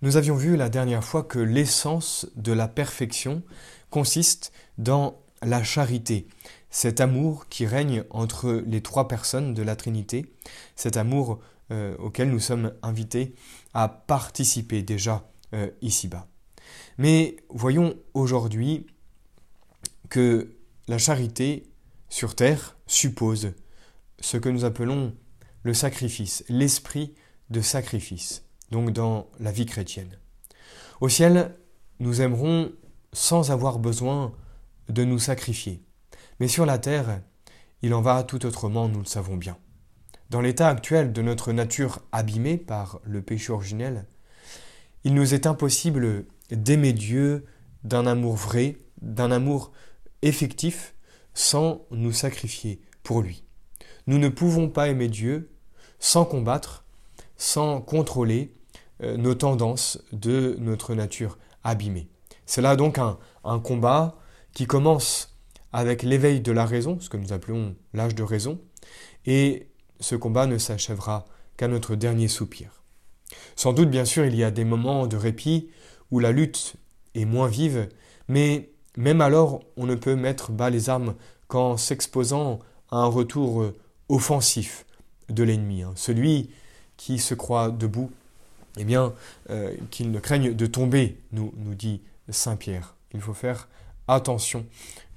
Nous avions vu la dernière fois que l'essence de la perfection consiste dans la charité, cet amour qui règne entre les trois personnes de la Trinité, cet amour euh, auquel nous sommes invités à participer déjà euh, ici-bas. Mais voyons aujourd'hui que la charité sur terre suppose ce que nous appelons le sacrifice, l'esprit de sacrifice donc dans la vie chrétienne. Au ciel, nous aimerons sans avoir besoin de nous sacrifier. Mais sur la terre, il en va tout autrement, nous le savons bien. Dans l'état actuel de notre nature abîmée par le péché originel, il nous est impossible d'aimer Dieu d'un amour vrai, d'un amour effectif, sans nous sacrifier pour lui. Nous ne pouvons pas aimer Dieu sans combattre, sans contrôler, nos tendances de notre nature abîmée. C'est là donc un, un combat qui commence avec l'éveil de la raison, ce que nous appelons l'âge de raison, et ce combat ne s'achèvera qu'à notre dernier soupir. Sans doute, bien sûr, il y a des moments de répit où la lutte est moins vive, mais même alors, on ne peut mettre bas les armes qu'en s'exposant à un retour offensif de l'ennemi, hein. celui qui se croit debout eh bien, euh, qu'ils ne craignent de tomber, nous, nous dit Saint Pierre. Il faut faire attention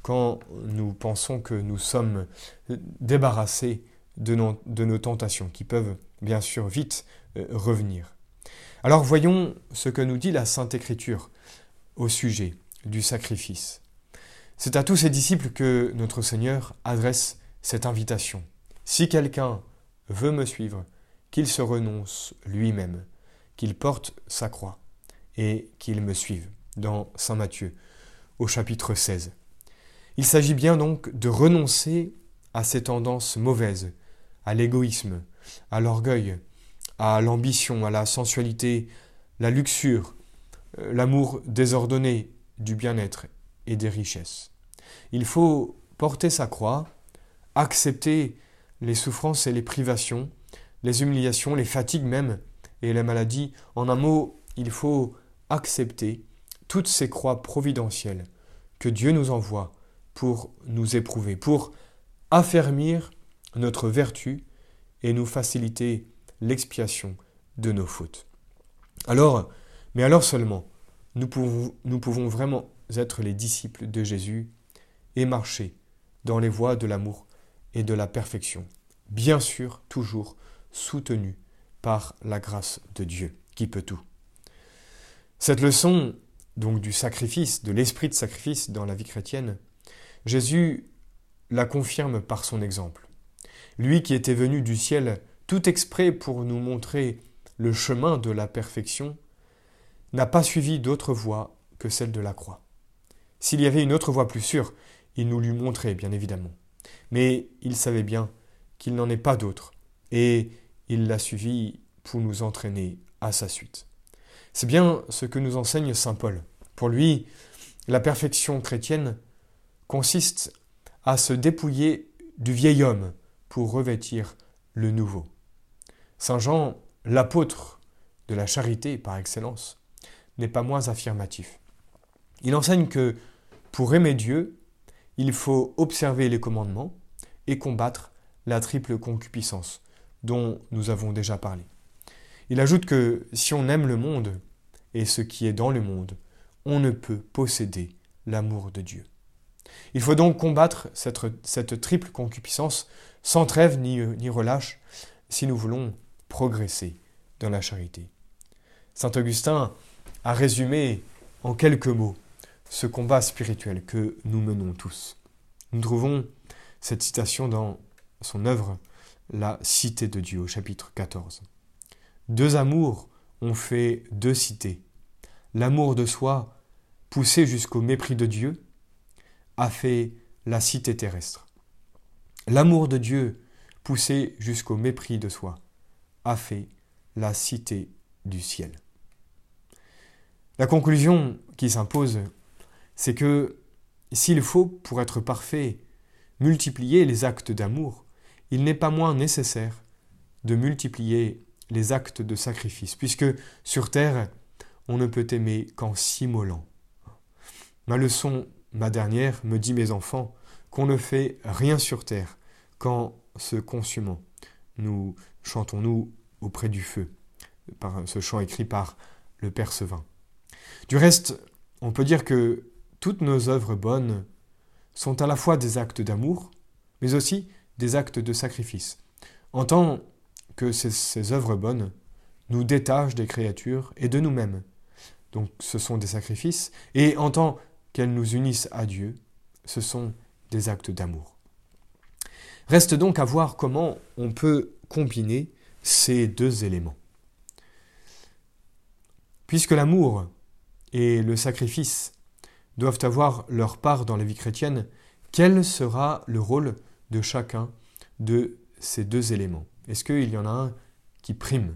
quand nous pensons que nous sommes débarrassés de nos, tentations, qui peuvent bien sûr vite euh, revenir. Alors voyons ce que nous dit la Sainte Écriture au sujet du sacrifice. C'est à tous ses disciples que notre Seigneur adresse cette invitation. Si quelqu'un veut me suivre, qu'il se renonce lui-même, qu'il porte sa croix et qu'il me suive, dans Saint Matthieu, au chapitre 16. Il s'agit bien donc de renoncer à ces tendances mauvaises, à l'égoïsme, à l'orgueil, à l'ambition, à la sensualité, la luxure, euh, l'amour désordonné du bien-être et des richesses. Il faut porter sa croix, accepter les souffrances et les privations, les humiliations, les fatigues même, et la maladie. En un mot, il faut accepter toutes ces croix providentielles que Dieu nous envoie pour nous éprouver, pour affermir notre vertu et nous faciliter l'expiation de nos fautes. Alors, mais alors seulement, nous pouvons, nous pouvons vraiment être les disciples de Jésus et marcher dans les voies de l'amour et de la perfection, bien sûr toujours soutenus par la grâce de Dieu, qui peut tout. Cette leçon, donc du sacrifice, de l'esprit de sacrifice dans la vie chrétienne, Jésus la confirme par son exemple. Lui qui était venu du ciel tout exprès pour nous montrer le chemin de la perfection, n'a pas suivi d'autre voie que celle de la croix. S'il y avait une autre voie plus sûre, il nous l'eût montré, bien évidemment. Mais il savait bien qu'il n'en est pas d'autre, et il l'a suivi pour nous entraîner à sa suite. C'est bien ce que nous enseigne Saint Paul. Pour lui, la perfection chrétienne consiste à se dépouiller du vieil homme pour revêtir le nouveau. Saint Jean, l'apôtre de la charité par excellence, n'est pas moins affirmatif. Il enseigne que pour aimer Dieu, il faut observer les commandements et combattre la triple concupiscence, dont nous avons déjà parlé. Il ajoute que si on aime le monde et ce qui est dans le monde, on ne peut posséder l'amour de Dieu. Il faut donc combattre cette, triple concupiscence sans trêve ni, ni relâche si nous voulons progresser dans la charité. Saint Augustin a résumé en quelques mots ce combat spirituel que nous menons tous. Nous trouvons cette citation dans son œuvre la cité de Dieu au chapitre 14. Deux amours ont fait deux cités. L'amour de soi, poussé jusqu'au mépris de Dieu, a fait la cité terrestre. L'amour de Dieu, poussé jusqu'au mépris de soi, a fait la cité du ciel. La conclusion qui s'impose, c'est que s'il faut, pour être parfait, multiplier les actes d'amour, il n'est pas moins nécessaire de multiplier les actes de sacrifice, puisque sur terre, on ne peut aimer qu'en s'immolant. Ma leçon, ma dernière, me dit mes enfants, qu'on ne fait rien sur terre qu'en se consumant. Nous chantons-nous auprès du feu, par ce chant écrit par le Père Sevin. Du reste, on peut dire que toutes nos œuvres bonnes sont à la fois des actes d'amour, mais aussi des actes de sacrifice, en tant que ces, œuvres bonnes nous détachent des créatures et de nous-mêmes. Donc ce sont des sacrifices, et en tant qu'elles nous unissent à Dieu, ce sont des actes d'amour. Reste donc à voir comment on peut combiner ces deux éléments. Puisque l'amour et le sacrifice doivent avoir leur part dans la vie chrétienne, quel sera le rôle de chacun de ces deux éléments. Est-ce qu'il y en a un qui prime?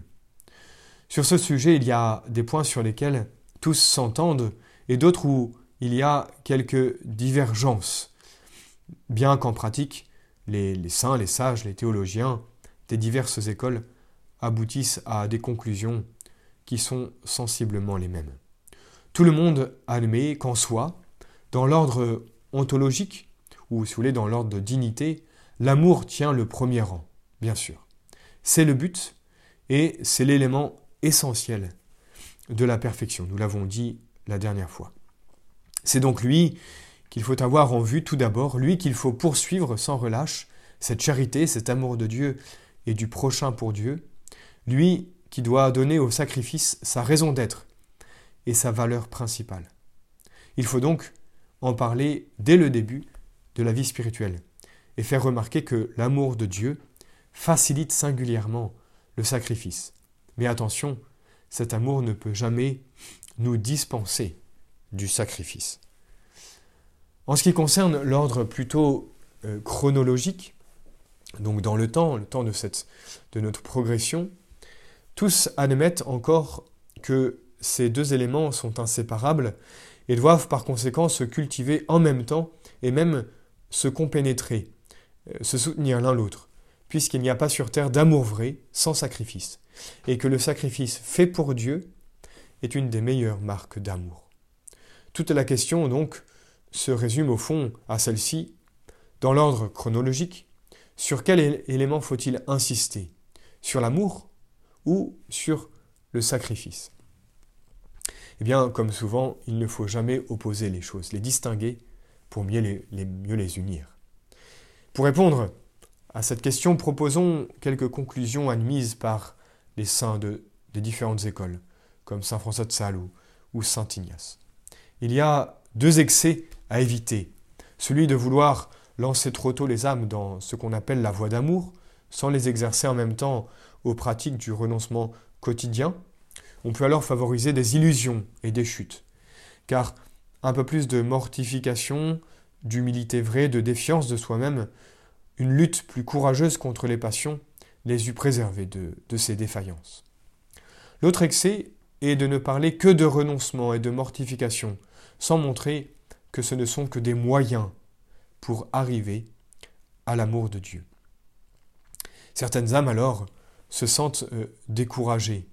Sur ce sujet, il y a des points sur lesquels tous s'entendent et d'autres où il y a quelques divergences, bien qu'en pratique, les, saints, les sages, les théologiens des diverses écoles aboutissent à des conclusions qui sont sensiblement les mêmes. Tout le monde admet qu'en soi, dans l'ordre ontologique, ou si vous voulez, dans l'ordre de dignité, l'amour tient le premier rang, bien sûr. C'est le but et c'est l'élément essentiel de la perfection. Nous l'avons dit la dernière fois. C'est donc lui qu'il faut avoir en vue tout d'abord, lui qu'il faut poursuivre sans relâche, cette charité, cet amour de Dieu et du prochain pour Dieu, lui qui doit donner au sacrifice sa raison d'être et sa valeur principale. Il faut donc en parler dès le début de la vie spirituelle et faire remarquer que l'amour de Dieu facilite singulièrement le sacrifice. Mais attention, cet amour ne peut jamais nous dispenser du sacrifice. En ce qui concerne l'ordre plutôt euh, chronologique, donc dans le temps, le temps de, notre progression, tous admettent encore que ces deux éléments sont inséparables et doivent par conséquent se cultiver en même temps et même se compénétrer, se soutenir l'un l'autre, puisqu'il n'y a pas sur terre d'amour vrai sans sacrifice, et que le sacrifice fait pour Dieu est une des meilleures marques d'amour. Toute la question donc se résume au fond à celle-ci, dans l'ordre chronologique, sur quel élément faut-il insister? Sur l'amour ou sur le sacrifice? Eh bien, comme souvent, il ne faut jamais opposer les choses, les distinguer pour mieux les, mieux les unir. Pour répondre à cette question, proposons quelques conclusions admises par les saints de, des différentes écoles, comme Saint François de Sales ou Saint Ignace. Il y a deux excès à éviter. Celui de vouloir lancer trop tôt les âmes dans ce qu'on appelle la voie d'amour, sans les exercer en même temps aux pratiques du renoncement quotidien. On peut alors favoriser des illusions et des chutes. Car un peu plus de mortification, d'humilité vraie, de défiance de soi-même, une lutte plus courageuse contre les passions les eût préservés de, ces défaillances. L'autre excès est de ne parler que de renoncement et de mortification, sans montrer que ce ne sont que des moyens pour arriver à l'amour de Dieu. Certaines âmes alors se sentent euh, découragées.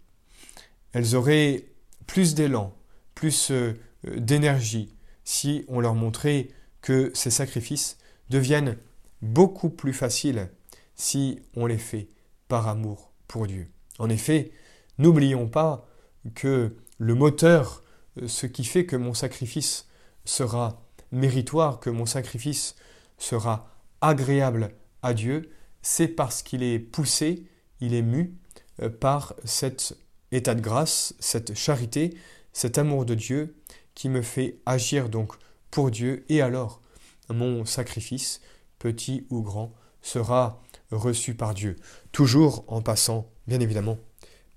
Elles auraient plus d'élan, plus euh, d'énergie si on leur montrait que ces sacrifices deviennent beaucoup plus faciles si on les fait par amour pour Dieu. En effet, n'oublions pas que le moteur, euh, ce qui fait que mon sacrifice sera méritoire, que mon sacrifice sera agréable à Dieu, c'est parce qu'il est poussé, il est mu euh, par cet état de grâce, cette charité, cet amour de Dieu qui me fait agir donc pour Dieu et alors mon sacrifice, petit ou grand, sera reçu par Dieu, toujours en passant, bien évidemment,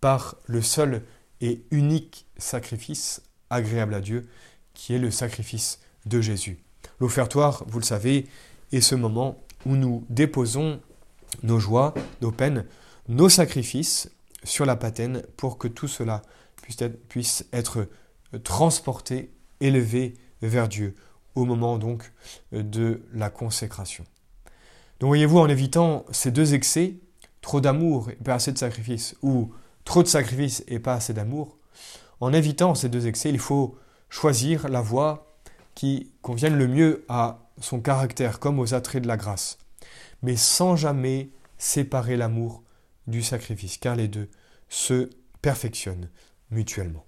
par le seul et unique sacrifice agréable à Dieu, qui est le sacrifice de Jésus. L'offertoire, vous le savez, est ce moment où nous déposons nos joies, nos peines, nos sacrifices sur la patène pour que tout cela puisse être, puisse être transporté, élevé vers Dieu au moment donc de la consécration. Donc voyez-vous, en évitant ces deux excès, trop d'amour et pas assez de sacrifice, ou trop de sacrifice et pas assez d'amour, en évitant ces deux excès, il faut choisir la voie qui convienne le mieux à son caractère comme aux attraits de la grâce, mais sans jamais séparer l'amour du sacrifice, car les deux se perfectionnent mutuellement.